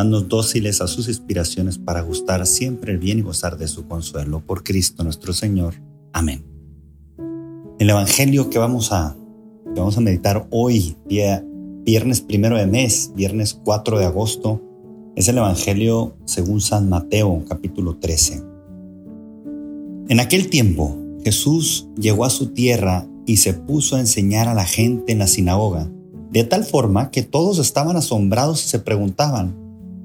Haznos dóciles a sus inspiraciones para gustar siempre el bien y gozar de su consuelo. Por Cristo nuestro Señor. Amén. El Evangelio que vamos a, vamos a meditar hoy, día, viernes primero de mes, viernes 4 de agosto, es el Evangelio según San Mateo, capítulo 13. En aquel tiempo, Jesús llegó a su tierra y se puso a enseñar a la gente en la sinagoga, de tal forma que todos estaban asombrados y se preguntaban,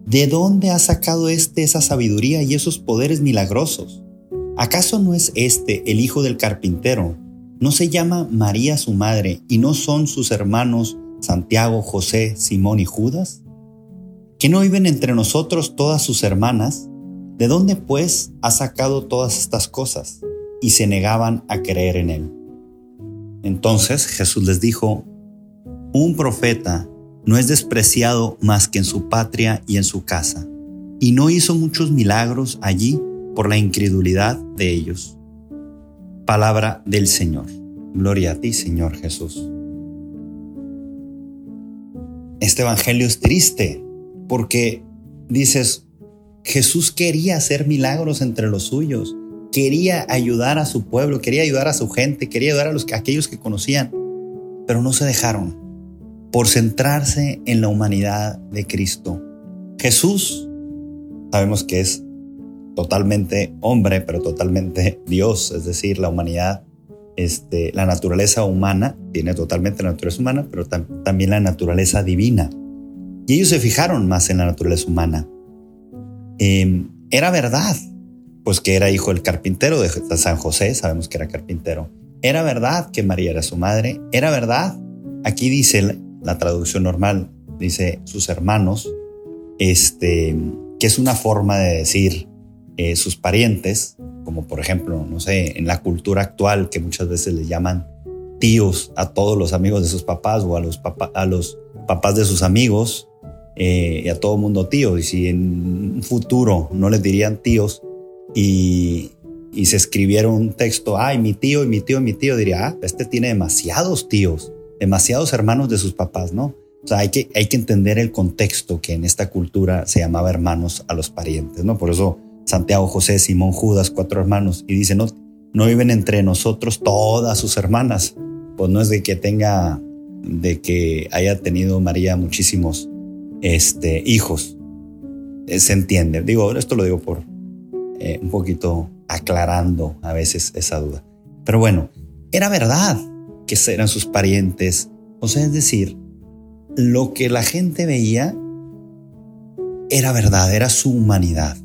¿De dónde ha sacado éste esa sabiduría y esos poderes milagrosos? ¿Acaso no es este el hijo del carpintero? ¿No se llama María su madre y no son sus hermanos Santiago, José, Simón y Judas? ¿Que no viven entre nosotros todas sus hermanas? ¿De dónde pues ha sacado todas estas cosas? Y se negaban a creer en él. Entonces Jesús les dijo, un profeta no es despreciado más que en su patria y en su casa, y no hizo muchos milagros allí por la incredulidad de ellos. Palabra del Señor. Gloria a ti, Señor Jesús. Este Evangelio es triste porque dices, Jesús quería hacer milagros entre los suyos, quería ayudar a su pueblo, quería ayudar a su gente, quería ayudar a, a aquellos que conocían, pero no se dejaron por centrarse en la humanidad de Cristo. Jesús, sabemos que es totalmente hombre, pero totalmente Dios, es decir, la humanidad, este, la naturaleza humana, tiene totalmente la naturaleza humana, pero también la naturaleza divina. Y ellos se fijaron más en la naturaleza humana. Em, era verdad, pues que era hijo del carpintero de San José, sabemos que era carpintero. Era verdad que María era su madre, era verdad. Aquí dice la traducción normal dice sus hermanos, este, que es una forma de decir eh, sus parientes, como por ejemplo, no sé, en la cultura actual que muchas veces le llaman tíos a todos los amigos de sus papás o a los, papás de sus amigos eh, y a todo mundo tío. Y si en un futuro no les dirían tíos y, y se escribiera un texto, ay, mi tío y mi tío y mi tío, diría, ah, este tiene demasiados tíos demasiados hermanos de sus papás, ¿no? O sea, hay que, hay que entender el contexto que en esta cultura se llamaba hermanos a los parientes, ¿no? Por eso Santiago, José, Simón, Judas, cuatro hermanos, y dice, no, no viven entre nosotros todas sus hermanas. Pues no es de que tenga, de que haya tenido María muchísimos este, hijos. Eh, se entiende. Digo, esto lo digo por eh, un poquito aclarando a veces esa duda. Pero bueno, era verdad que eran sus parientes. O sea, es decir, lo que la gente veía era verdad, era su humanidad.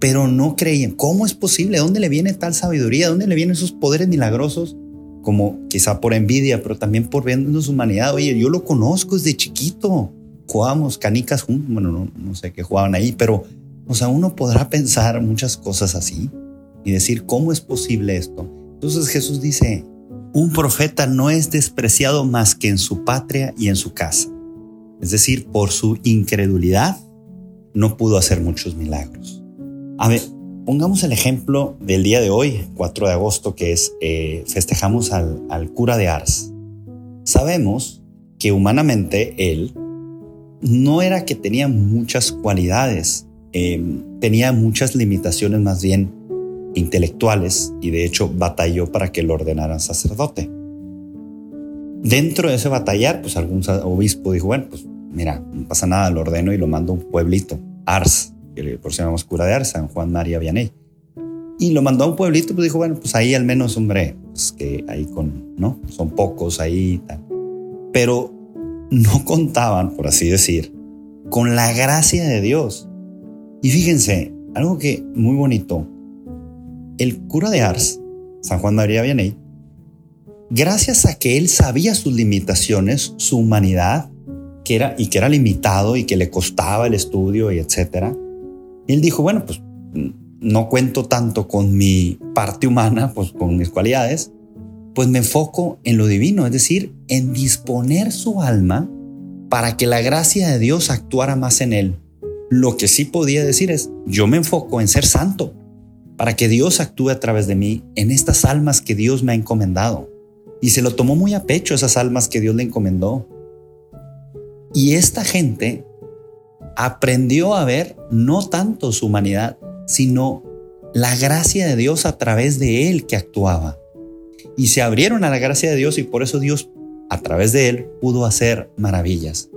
Pero no creían. ¿Cómo es posible? ¿De dónde le viene tal sabiduría? ¿De dónde le vienen esos poderes milagrosos? Como quizá por envidia, pero también por viendo su humanidad. Oye, yo lo conozco desde chiquito. Jugábamos canicas juntos. Bueno, no, no sé qué jugaban ahí, pero, o sea, uno podrá pensar muchas cosas así y decir, ¿cómo es posible esto? Entonces Jesús dice, un profeta no es despreciado más que en su patria y en su casa. Es decir, por su incredulidad no pudo hacer muchos milagros. A ver, pongamos el ejemplo del día de hoy, 4 de agosto, que es eh, festejamos al, cura de Ars. Sabemos que humanamente él no era que tenía muchas cualidades, eh, tenía muchas limitaciones más bien intelectuales y de hecho batalló para que lo ordenaran sacerdote. Dentro de ese batallar, pues algún obispo dijo, bueno, pues mira, no pasa nada, lo ordeno y lo mando a un pueblito, Ars, que por si llamamos cura de Ars, San Juan María Vianney. Y lo mandó a un pueblito, pues dijo, bueno, pues ahí al menos, hombre, pues que ahí con, ¿no? Son pocos ahí y tal. Pero no contaban, por así decir, con la gracia de Dios. Y fíjense, algo que muy bonito, el cura de Ars, San Juan María Vianney, gracias a que él sabía sus limitaciones, su humanidad, que era, y que era limitado y que le costaba el estudio y etcétera, él dijo, bueno, pues no cuento tanto con mi parte humana, pues con mis cualidades, pues me enfoco en lo divino, es decir, en disponer su alma para que la gracia de Dios actuara más en él. Lo que sí podía decir es, yo me enfoco en ser santo, para que Dios actúe a través de mí en estas almas que Dios me ha encomendado. Y se lo tomó muy a pecho esas almas que Dios le encomendó. Y esta gente aprendió a ver no tanto su humanidad, sino la gracia de Dios a través de él que actuaba. Y se abrieron a la gracia de Dios y por eso Dios a través de él pudo hacer maravillas.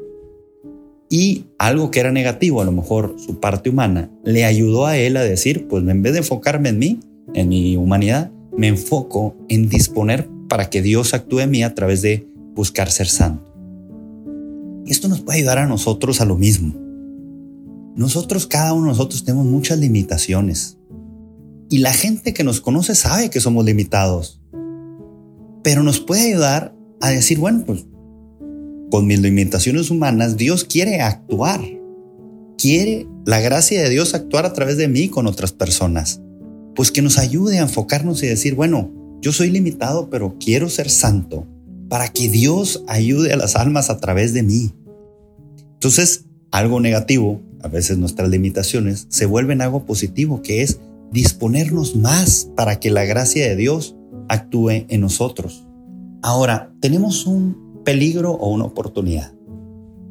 Y algo que era negativo, a lo mejor su parte humana, le ayudó a él a decir, pues en vez de enfocarme en mí, en mi humanidad, me enfoco en disponer para que Dios actúe en mí a través de buscar ser santo. Esto nos puede ayudar a nosotros a lo mismo. Nosotros, cada uno de nosotros tenemos muchas limitaciones. Y la gente que nos conoce sabe que somos limitados. Pero nos puede ayudar a decir, bueno, pues con mis limitaciones humanas, Dios quiere actuar. Quiere la gracia de Dios actuar a través de mí con otras personas. Pues que nos ayude a enfocarnos y decir, bueno, yo soy limitado, pero quiero ser santo para que Dios ayude a las almas a través de mí. Entonces, algo negativo, a veces nuestras limitaciones, se vuelven algo positivo, que es disponernos más para que la gracia de Dios actúe en nosotros. Ahora, tenemos un peligro o una oportunidad.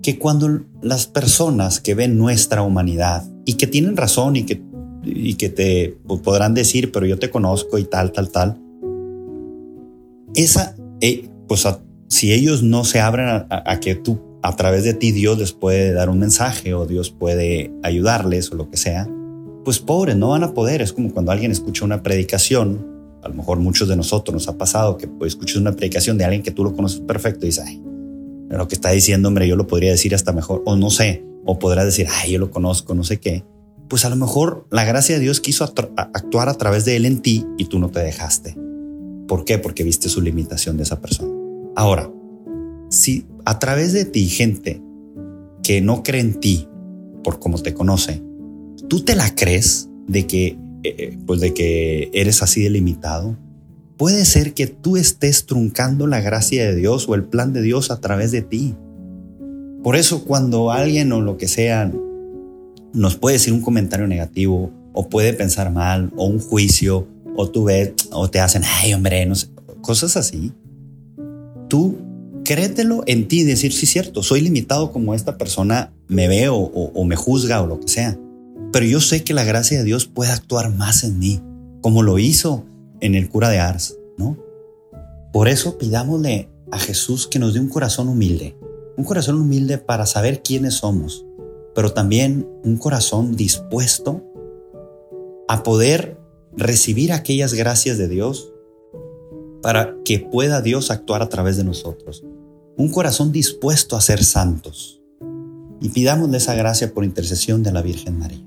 Que cuando las personas que ven nuestra humanidad y que tienen razón y que, y que te podrán decir, pero yo te conozco y tal, tal, tal, esa, eh, pues si ellos no se abren a, a que tú, a través de ti, Dios les puede dar un mensaje o Dios puede ayudarles o lo que sea, pues pobres, no van a poder. Es como cuando alguien escucha una predicación a lo mejor muchos de nosotros nos ha pasado que pues, escuchas una predicación de alguien que tú lo conoces perfecto y dices, ay, lo que está diciendo, hombre, yo lo podría decir hasta mejor, o no sé, o podrás decir, ay, yo lo conozco, no sé qué. Pues a lo mejor la gracia de Dios quiso actuar a través de él en ti y tú no te dejaste. ¿Por qué? Porque viste su limitación de esa persona. Ahora, si a través de ti, gente que no cree en ti por cómo te conoce, tú te la crees de que eh, eh, pues de que eres así delimitado. Puede ser que tú estés truncando la gracia de Dios o el plan de Dios a través de ti. Por eso cuando alguien o lo que sea nos puede decir un comentario negativo o puede pensar mal o un juicio o tú ves o te hacen, ay hombre, no sé, cosas así. Tú créetelo en ti, decir, sí, cierto, soy limitado como esta persona me ve o, o me juzga o lo que sea pero yo sé que la gracia de Dios puede actuar más en mí, como lo hizo en el cura de Ars, ¿no? Por eso pidámosle a Jesús que nos dé un corazón humilde, un corazón humilde para saber quiénes somos, pero también un corazón dispuesto a poder recibir aquellas gracias de Dios para que pueda Dios actuar a través de nosotros. Un corazón dispuesto a ser santos. Y pidámosle esa gracia por intercesión de la Virgen María.